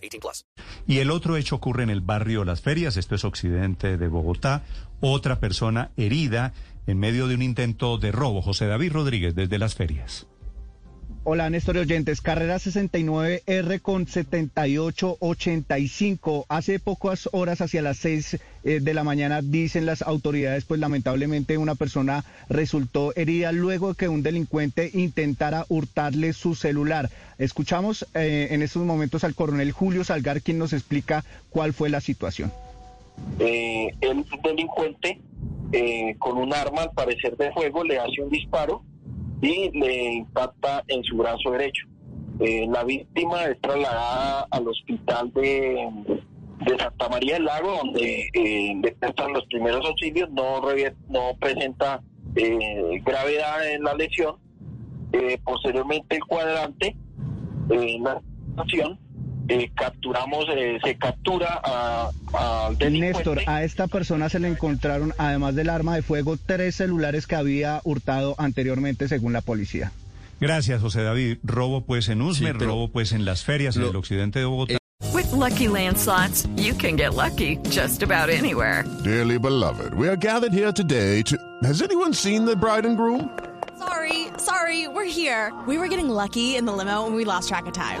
18 plus. Y el otro hecho ocurre en el barrio Las Ferias, esto es occidente de Bogotá. Otra persona herida en medio de un intento de robo. José David Rodríguez, desde Las Ferias. Hola, Néstor oyentes. Carrera 69R con 7885. Hace pocas horas, hacia las 6 eh, de la mañana, dicen las autoridades, pues lamentablemente una persona resultó herida luego de que un delincuente intentara hurtarle su celular. Escuchamos eh, en estos momentos al coronel Julio Salgar, quien nos explica cuál fue la situación. Eh, el delincuente, con un arma al parecer de fuego, le hace un disparo y le impacta en su brazo derecho. Eh, la víctima es trasladada al hospital de, Santa María del Lago, donde eh, le los primeros auxilios, no, no presenta eh, gravedad en la lesión. Eh, posteriormente el cuadrante, en la situación, capturamos, se captura a, Néstor, a esta persona se le encontraron, además del arma de fuego, tres celulares que había hurtado anteriormente, según la policía. Gracias, José David. Robo pues en Usmer, robo pues en las ferias en el occidente de Bogotá. With lucky landslots, you can get lucky just about anywhere. Dearly beloved, we are gathered here today to. Has anyone seen the bride and groom? Sorry, sorry, we're here. We were getting lucky in the limo and we lost track of time.